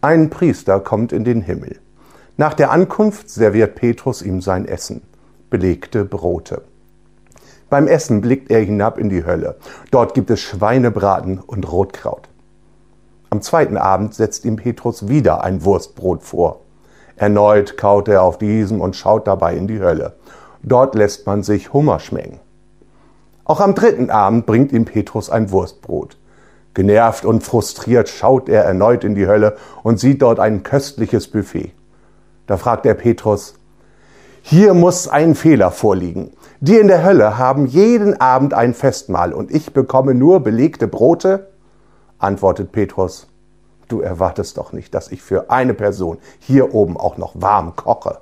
Ein Priester kommt in den Himmel. Nach der Ankunft serviert Petrus ihm sein Essen, belegte Brote. Beim Essen blickt er hinab in die Hölle. Dort gibt es Schweinebraten und Rotkraut. Am zweiten Abend setzt ihm Petrus wieder ein Wurstbrot vor. Erneut kaut er auf diesem und schaut dabei in die Hölle. Dort lässt man sich Hummer schmecken. Auch am dritten Abend bringt ihm Petrus ein Wurstbrot. Genervt und frustriert schaut er erneut in die Hölle und sieht dort ein köstliches Buffet. Da fragt er Petrus, hier muss ein Fehler vorliegen. Die in der Hölle haben jeden Abend ein Festmahl und ich bekomme nur belegte Brote? Antwortet Petrus, du erwartest doch nicht, dass ich für eine Person hier oben auch noch warm koche.